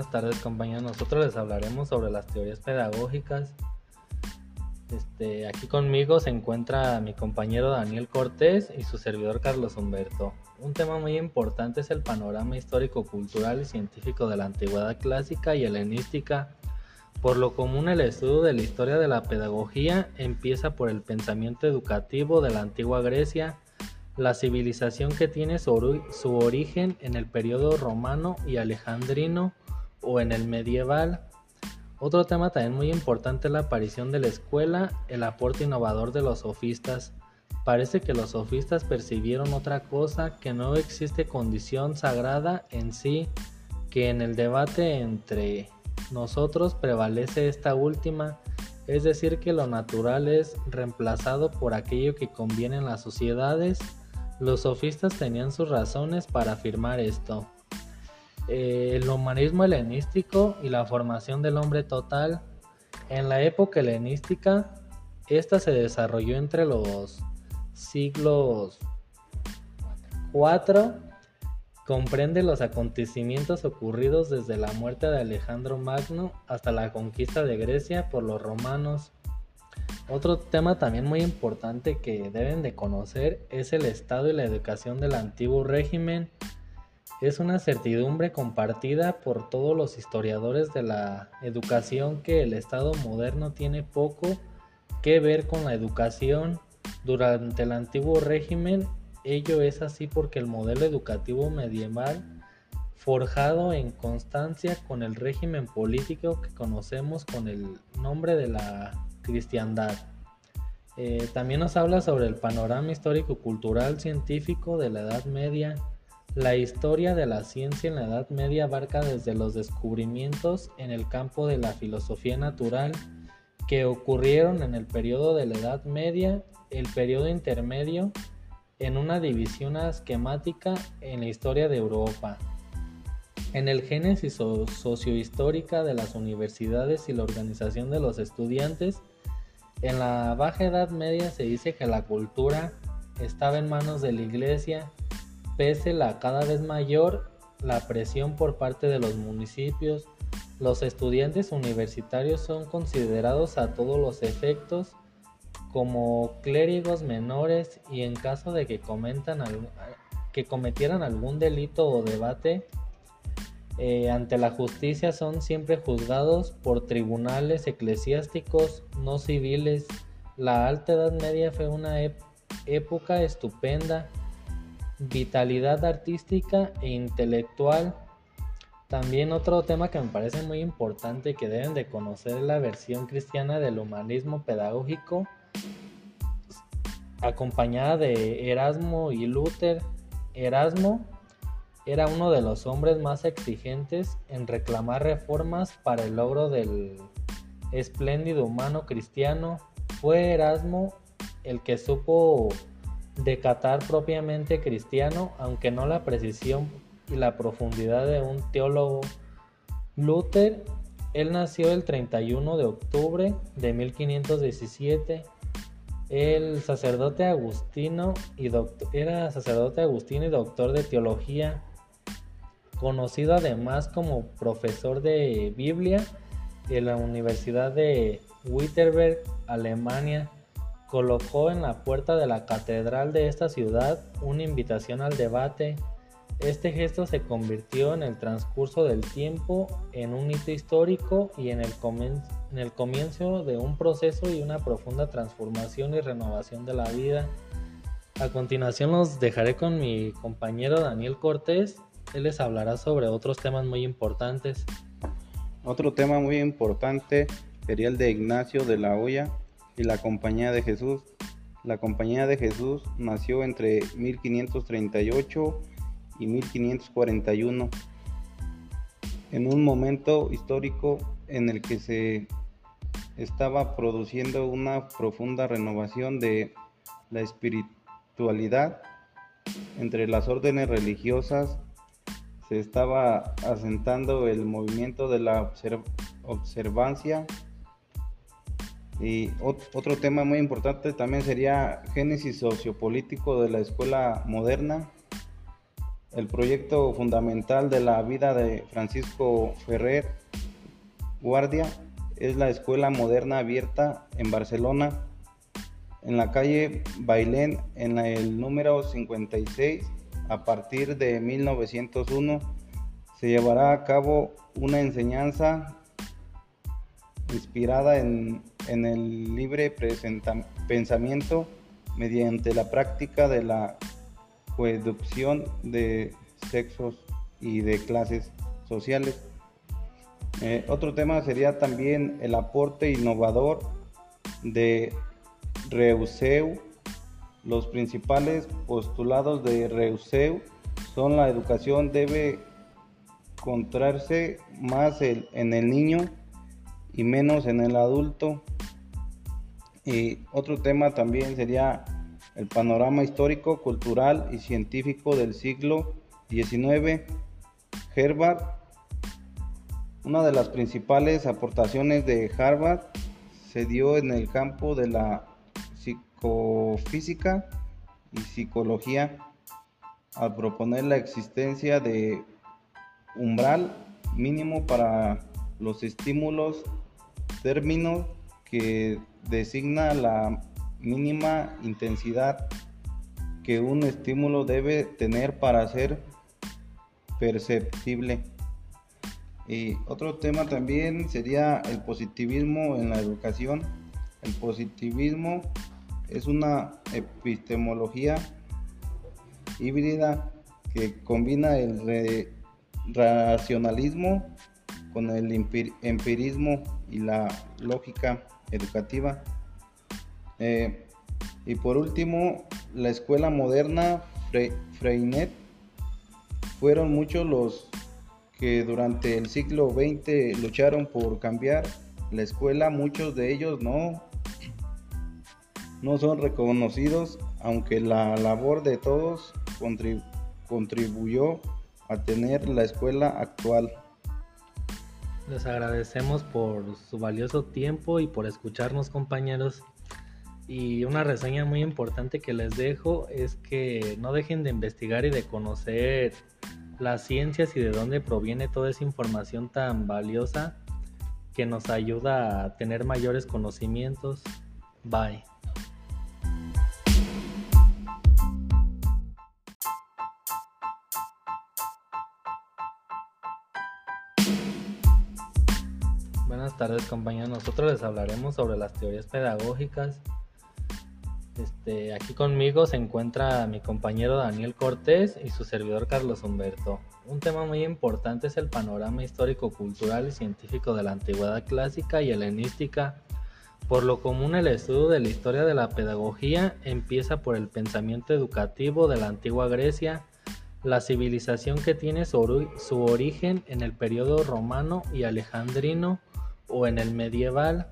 buenas tardes compañeros. Nosotros les hablaremos sobre las teorías pedagógicas. Este, aquí conmigo se encuentra mi compañero Daniel Cortés y su servidor Carlos Humberto. Un tema muy importante es el panorama histórico, cultural y científico de la antigüedad clásica y helenística. Por lo común el estudio de la historia de la pedagogía empieza por el pensamiento educativo de la antigua Grecia, la civilización que tiene su, origen en el periodo romano y alejandrino o en el medieval. Otro tema también muy importante es la aparición de la escuela, el aporte innovador de los sofistas. Parece que los sofistas percibieron otra cosa, que no existe condición sagrada en sí, que en el debate entre nosotros prevalece esta última, es decir, que lo natural es reemplazado por aquello que conviene en las sociedades los sofistas tenían sus razones para afirmar esto. Eh, el humanismo helenístico y la formación del hombre total. En la época helenística, esta se desarrolló entre los siglos 4 comprende los acontecimientos ocurridos desde la muerte de Alejandro Magno hasta la conquista de Grecia por los romanos. Otro tema también muy importante que deben de conocer es el estado y la educación del antiguo régimen. Es una certidumbre compartida por todos los historiadores de la educación que el estado moderno tiene poco que ver con la educación. Durante el antiguo régimen ello es así porque el modelo educativo medieval forjado en constancia con el régimen político que conocemos con el nombre de la cristiandad. Eh, también nos habla sobre el panorama histórico, cultural, científico de la Edad Media. La historia de la ciencia en la Edad Media abarca desde los descubrimientos en el campo de la filosofía natural que ocurrieron en el periodo de la Edad Media, el periodo intermedio, en una división esquemática en la historia de Europa. En el génesis sociohistórica de las universidades y la organización de los estudiantes, en la Baja Edad Media se dice que la cultura estaba en manos de la Iglesia, pese la cada vez mayor la presión por parte de los municipios. Los estudiantes universitarios son considerados a todos los efectos como clérigos menores y en caso de que, que cometieran algún delito o debate eh, ante la justicia son siempre juzgados por tribunales eclesiásticos no civiles. La Alta Edad Media fue una época estupenda, vitalidad artística e intelectual. También otro tema que me parece muy importante que deben de conocer es la versión cristiana del humanismo pedagógico, acompañada de Erasmo y Luther. Erasmo era uno de los hombres más exigentes en reclamar reformas para el logro del espléndido humano cristiano. Fue Erasmo el que supo decatar propiamente cristiano, aunque no la precisión y la profundidad de un teólogo. Luther, él nació el 31 de octubre de 1517. El sacerdote agustino y doctor, era sacerdote agustino y doctor de teología conocido además como profesor de Biblia en la Universidad de Wittenberg, Alemania, colocó en la puerta de la catedral de esta ciudad una invitación al debate. Este gesto se convirtió en el transcurso del tiempo en un hito histórico y en el, en el comienzo de un proceso y una profunda transformación y renovación de la vida. A continuación los dejaré con mi compañero Daniel Cortés él les hablará sobre otros temas muy importantes. Otro tema muy importante sería el de Ignacio de la Hoya y la Compañía de Jesús. La Compañía de Jesús nació entre 1538 y 1541, en un momento histórico en el que se estaba produciendo una profunda renovación de la espiritualidad entre las órdenes religiosas se estaba asentando el movimiento de la observancia. Y otro tema muy importante también sería génesis sociopolítico de la escuela moderna. el proyecto fundamental de la vida de Francisco Ferrer Guardia es la Escuela Moderna Abierta en Barcelona, en la calle Bailén, en el número 56. A partir de 1901 se llevará a cabo una enseñanza inspirada en, en el libre pensamiento mediante la práctica de la coeducción de sexos y de clases sociales. Eh, otro tema sería también el aporte innovador de Reuseu. Los principales postulados de Reuseu son la educación debe encontrarse más en el niño y menos en el adulto. Y otro tema también sería el panorama histórico, cultural y científico del siglo XIX. Herbert, una de las principales aportaciones de Harvard se dio en el campo de la psicofísica y psicología al proponer la existencia de umbral mínimo para los estímulos, término que designa la mínima intensidad que un estímulo debe tener para ser perceptible. Y otro tema también sería el positivismo en la educación. El positivismo es una epistemología híbrida que combina el racionalismo con el empirismo y la lógica educativa. Eh, y por último, la escuela moderna Freinet fueron muchos los que durante el siglo XX lucharon por cambiar la escuela, muchos de ellos no, no son reconocidos, aunque la labor de todos contribuyó a tener la escuela actual. Les agradecemos por su valioso tiempo y por escucharnos compañeros. Y una reseña muy importante que les dejo es que no dejen de investigar y de conocer las ciencias y de dónde proviene toda esa información tan valiosa que nos ayuda a tener mayores conocimientos. Bye. Tardes compañeros, nosotros les hablaremos sobre las teorías pedagógicas este, aquí conmigo se encuentra mi compañero Daniel Cortés y su servidor Carlos Humberto. Un tema muy importante es el panorama histórico, cultural y científico de la antigüedad clásica y helenística. Por lo común el estudio de la historia de la pedagogía empieza por el pensamiento educativo de la antigua Grecia, la civilización que tiene su, origen en el periodo romano y alejandrino o en el medieval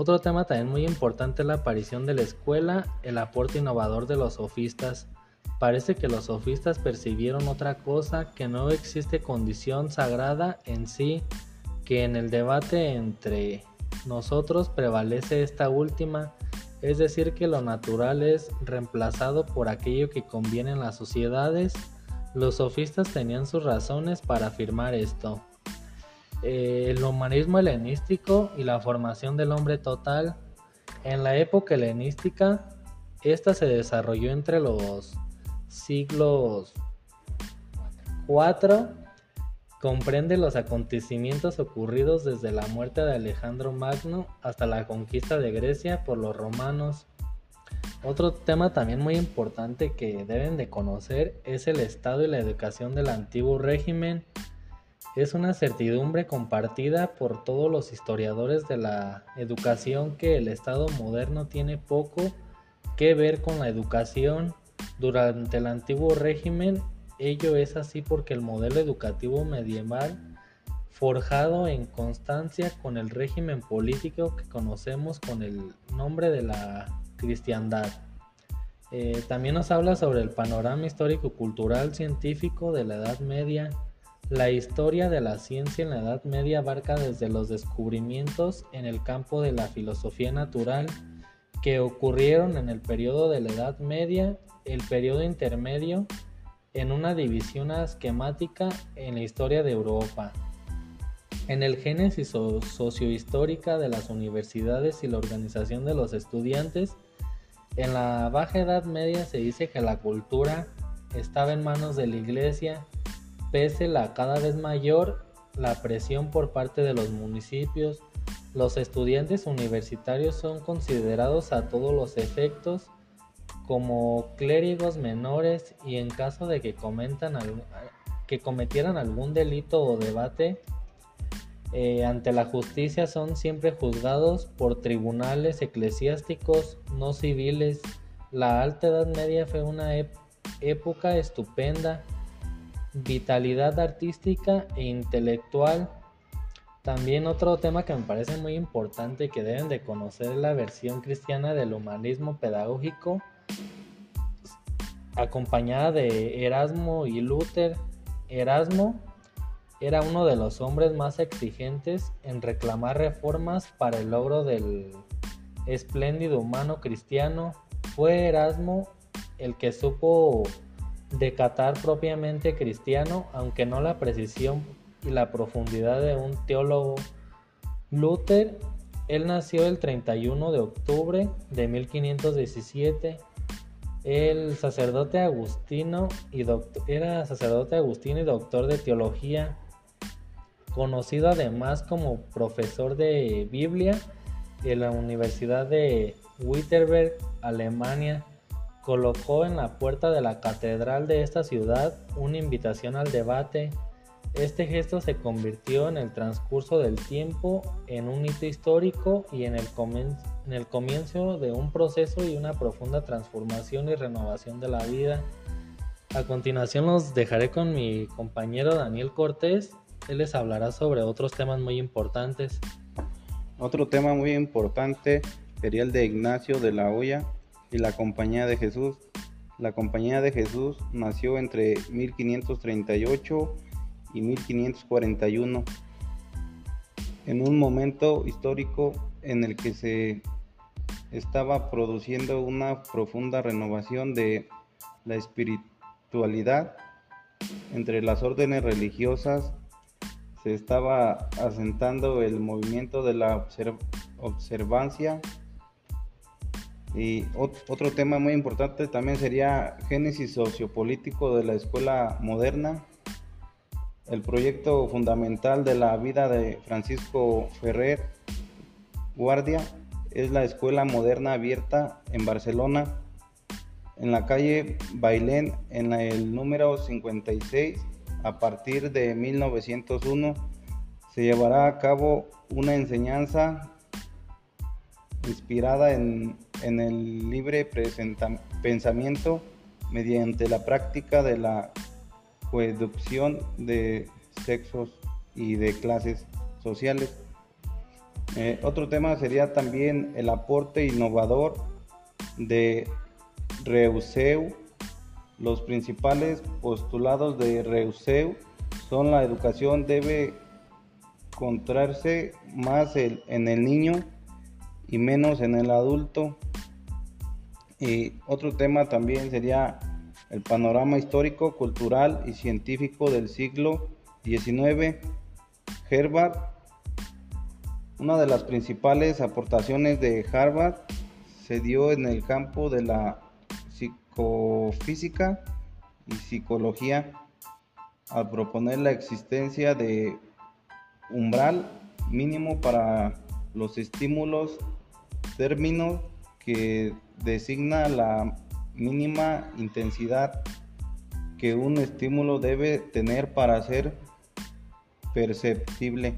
otro tema también muy importante es la aparición de la escuela, el aporte innovador de los sofistas. Parece que los sofistas percibieron otra cosa, que no existe condición sagrada en sí, que en el debate entre nosotros prevalece esta última, es decir, que lo natural es reemplazado por aquello que conviene en las sociedades. Los sofistas tenían sus razones para afirmar esto. Eh, el humanismo helenístico y la formación del hombre total. En la época helenística, esta se desarrolló entre los siglos 4 comprende los acontecimientos ocurridos desde la muerte de Alejandro Magno hasta la conquista de Grecia por los romanos. Otro tema también muy importante que deben de conocer es el estado y la educación del antiguo régimen es una certidumbre compartida por todos los historiadores de la educación que el Estado moderno tiene poco que ver con la educación durante el antiguo régimen. Ello es así porque el modelo educativo medieval, forjado en constancia con el régimen político que conocemos con el nombre de la cristiandad. Eh, también nos habla sobre el panorama histórico, cultural, científico de la Edad Media, la historia de la ciencia en la Edad Media abarca desde los descubrimientos en el campo de la filosofía natural que ocurrieron en el periodo de la Edad Media, el periodo intermedio en una división esquemática en la historia de Europa. En el génesis sociohistórica de las universidades y la organización de los estudiantes, en la Baja Edad Media se dice que la cultura estaba en manos de la Iglesia, pese la cada vez mayor la presión por parte de los municipios. Los estudiantes universitarios son considerados a todos los efectos como clérigos menores y en caso de que, que cometieran algún delito o debate eh, ante la justicia son siempre juzgados por tribunales eclesiásticos no civiles. La Alta Edad Media fue una época estupenda, vitalidad artística e intelectual. También otro tema que me parece muy importante que deben de conocer la versión cristiana del humanismo pedagógico acompañada de Erasmo y Luther. Erasmo era uno de los hombres más exigentes en reclamar reformas para el logro del espléndido humano cristiano. Fue Erasmo el que supo decatar propiamente cristiano, aunque no la precisión y la profundidad de un teólogo. Luther, él nació el 31 de octubre de 1517 el sacerdote agustino y era sacerdote agustino y doctor de teología, conocido además como profesor de Biblia en la Universidad de Wittenberg, Alemania. Colocó en la puerta de la catedral de esta ciudad una invitación al debate. Este gesto se convirtió en el transcurso del tiempo en un hito histórico y en el comienzo de un proceso y una profunda transformación y renovación de la vida. A continuación los dejaré con mi compañero Daniel Cortés. Él les hablará sobre otros temas muy importantes. Otro tema muy importante sería el de Ignacio de la Hoya y la Compañía de Jesús. La Compañía de Jesús nació entre 1538 y 1541, en un momento histórico en el que se estaba produciendo una profunda renovación de la espiritualidad entre las órdenes religiosas se estaba asentando el movimiento de la observancia y otro tema muy importante también sería génesis sociopolítico de la escuela moderna el proyecto fundamental de la vida de Francisco Ferrer Guardia es la Escuela Moderna Abierta en Barcelona, en la calle Bailén, en el número 56. A partir de 1901 se llevará a cabo una enseñanza inspirada en, el libre pensamiento mediante la práctica de la coeducción de sexos y de clases sociales. Eh, otro tema sería también el aporte innovador de Reuseu. Los principales postulados de Reuseu son la educación debe encontrarse más en el niño y menos en el adulto. Y otro tema también sería el panorama histórico, cultural y científico del siglo XIX. Herbert una de las principales aportaciones de Harvard se dio en el campo de la psicofísica y psicología al proponer la existencia de umbral mínimo para los estímulos, término que designa la mínima intensidad que un estímulo debe tener para ser perceptible.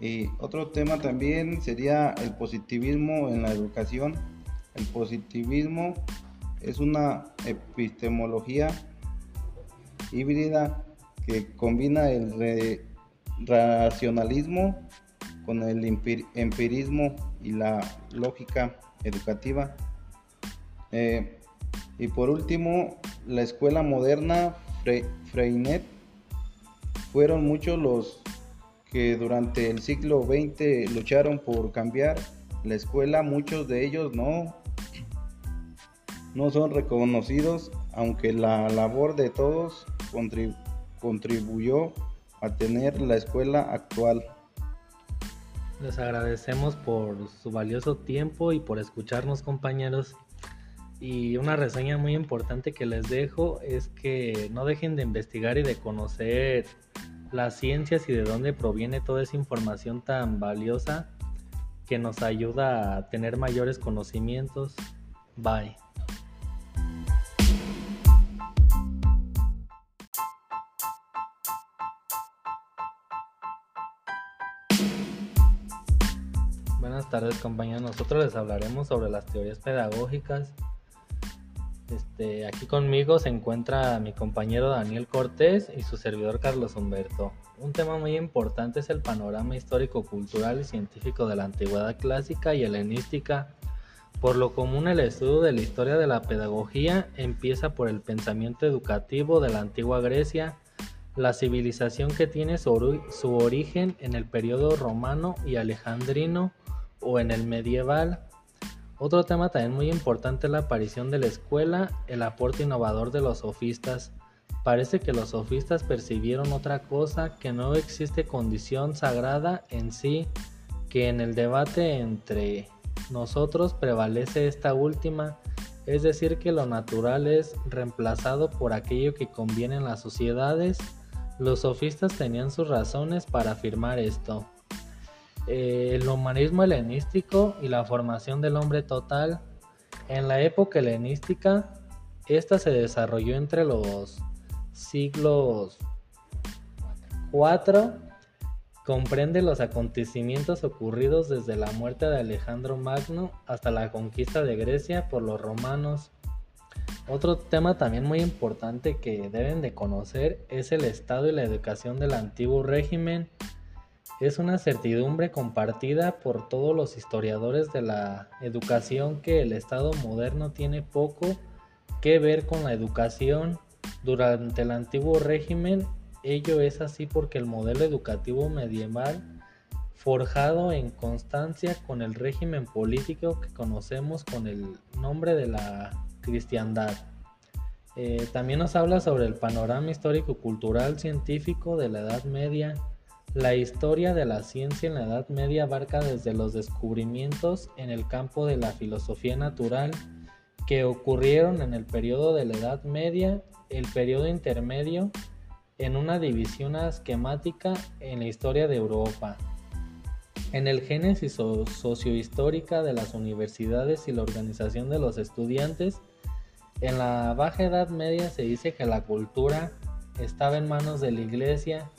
Y otro tema también sería el positivismo en la educación. El positivismo es una epistemología híbrida que combina el racionalismo con el empirismo y la lógica educativa. Eh, y por último, la escuela moderna Freinet fueron muchos los que durante el siglo XX lucharon por cambiar la escuela, muchos de ellos no no son reconocidos, aunque la labor de todos contribuyó a tener la escuela actual. Les agradecemos por su valioso tiempo y por escucharnos compañeros. Y una reseña muy importante que les dejo es que no dejen de investigar y de conocer las ciencias y de dónde proviene toda esa información tan valiosa que nos ayuda a tener mayores conocimientos. Bye. Buenas tardes compañeros, nosotros les hablaremos sobre las teorías pedagógicas. Este, aquí conmigo se encuentra mi compañero Daniel Cortés y su servidor Carlos Humberto. Un tema muy importante es el panorama histórico, cultural y científico de la antigüedad clásica y helenística. Por lo común el estudio de la historia de la pedagogía empieza por el pensamiento educativo de la antigua Grecia, la civilización que tiene su, origen en el periodo romano y alejandrino o en el medieval. Otro tema también muy importante es la aparición de la escuela, el aporte innovador de los sofistas, Parece que los sofistas percibieron otra cosa, que no existe condición sagrada en sí, que en el debate entre nosotros prevalece esta última, es decir, que lo natural es reemplazado por aquello que conviene en las sociedades. Los sofistas tenían sus razones para afirmar esto. Eh, el humanismo helenístico y la formación del hombre total. En la época helenística, esta se desarrolló entre los siglos IV comprende los acontecimientos ocurridos desde la muerte de Alejandro Magno hasta la conquista de Grecia por los romanos. Otro tema también muy importante que deben de conocer es el estado y la educación del antiguo régimen. Es una certidumbre compartida por todos los historiadores de la educación que el estado moderno tiene poco que ver con la educación durante el antiguo régimen, ello es así porque el modelo educativo medieval, forjado en constancia con el régimen político que conocemos con el nombre de la cristiandad. Eh, también nos habla sobre el panorama histórico-cultural científico de la Edad Media. La historia de la ciencia en la Edad Media abarca desde los descubrimientos en el campo de la filosofía natural que ocurrieron en el periodo de la Edad Media el periodo intermedio en una división esquemática en la historia de Europa. En el génesis sociohistórica de las universidades y la organización de los estudiantes, en la Baja Edad Media se dice que la cultura estaba en manos de la Iglesia,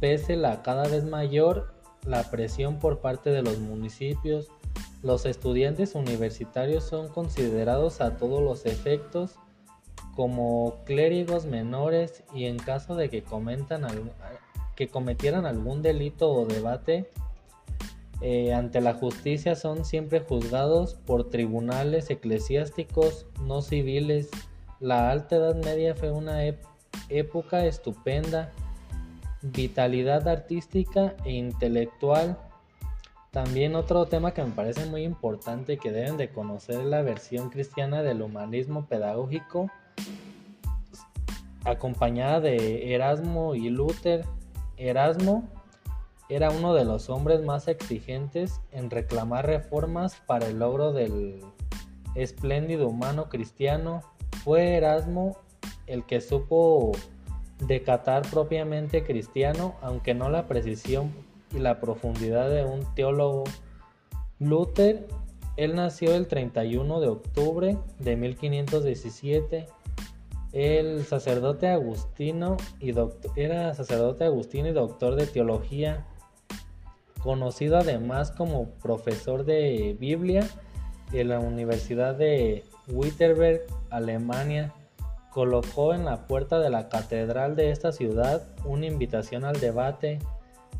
pese la cada vez mayor la presión por parte de los municipios. Los estudiantes universitarios son considerados a todos los efectos como clérigos menores y en caso de que, comentan que cometieran algún delito o debate eh, ante la justicia son siempre juzgados por tribunales eclesiásticos no civiles. La Alta Edad Media fue una época estupenda, vitalidad artística e intelectual. También otro tema que me parece muy importante que deben de conocer la versión cristiana del humanismo pedagógico acompañada de Erasmo y Luther. Erasmo era uno de los hombres más exigentes en reclamar reformas para el logro del espléndido humano cristiano. Fue Erasmo el que supo decatar propiamente cristiano, aunque no la precisión y la profundidad de un teólogo. Luther, él nació el 31 de octubre de 1517 el sacerdote agustino y era sacerdote agustino y doctor de teología, conocido además como profesor de Biblia en la Universidad de Wittenberg, Alemania. Colocó en la puerta de la catedral de esta ciudad una invitación al debate.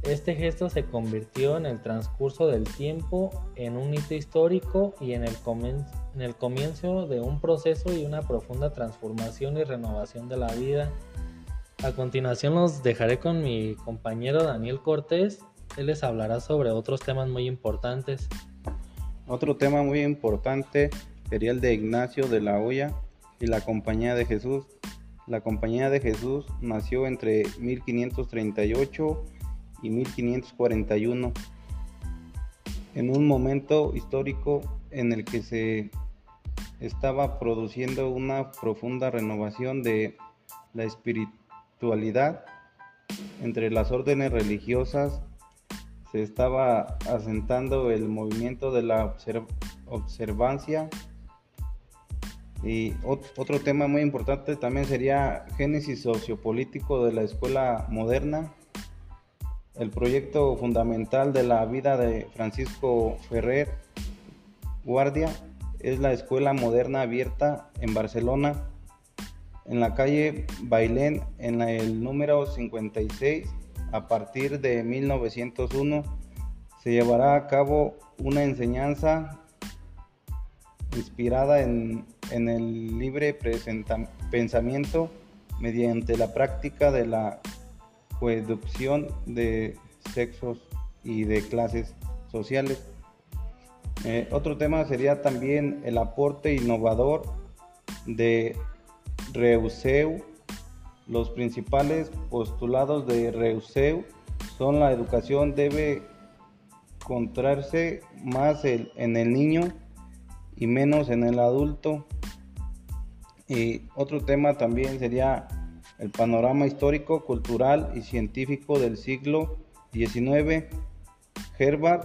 Este gesto se convirtió en el transcurso del tiempo en un hito histórico y en el comienzo en el comienzo de un proceso y una profunda transformación y renovación de la vida. A continuación los dejaré con mi compañero Daniel Cortés. Él les hablará sobre otros temas muy importantes. Otro tema muy importante imperial de Ignacio de la Hoya y la Compañía de Jesús. La Compañía de Jesús nació entre 1538 y 1541, en un momento histórico en el que se estaba produciendo una profunda renovación de la espiritualidad entre las órdenes religiosas se estaba asentando el movimiento de la observancia y otro tema muy importante también sería génesis sociopolítico de la escuela moderna. El proyecto fundamental de la vida de Francisco Ferrer Guardia es la escuela moderna abierta en Barcelona. En la calle Bailén en el número 56 a partir de 1901 se llevará a cabo una enseñanza inspirada en, el libre pensamiento mediante la práctica de la coeducción de sexos y de clases sociales. Eh, otro tema sería también el aporte innovador de Reuseu. Los principales postulados de Reuseu son la educación debe encontrarse más en el niño y menos en el adulto. Y otro tema también sería el panorama histórico, cultural y científico del siglo XIX. Herbert,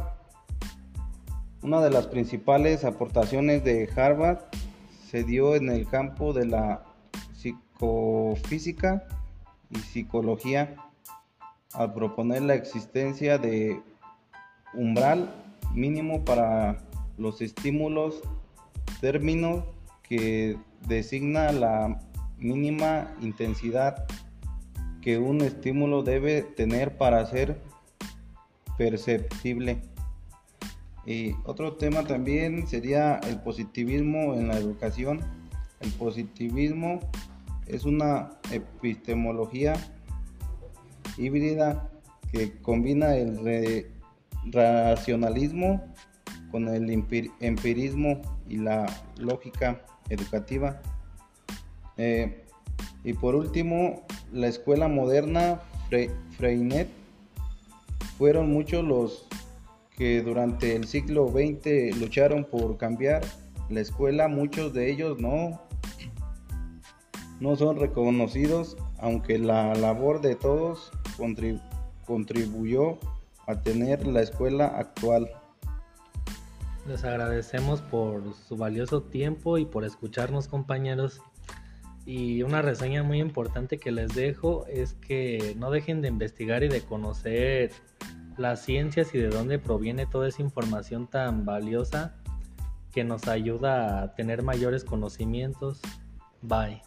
una de las principales aportaciones de Harvard se dio en el campo de la psicofísica y psicología al proponer la existencia de umbral mínimo para los estímulos, término que designa la mínima intensidad que un estímulo debe tener para ser perceptible. Y otro tema también sería el positivismo en la educación. El positivismo es una epistemología híbrida que combina el racionalismo con el empirismo y la lógica educativa. Eh, y por último, la escuela moderna Freinet fueron muchos los que durante el siglo XX lucharon por cambiar la escuela, muchos de ellos no no son reconocidos, aunque la labor de todos contribuyó a tener la escuela actual. Les agradecemos por su valioso tiempo y por escucharnos compañeros. Y una reseña muy importante que les dejo es que no dejen de investigar y de conocer las ciencias y de dónde proviene toda esa información tan valiosa que nos ayuda a tener mayores conocimientos. Bye.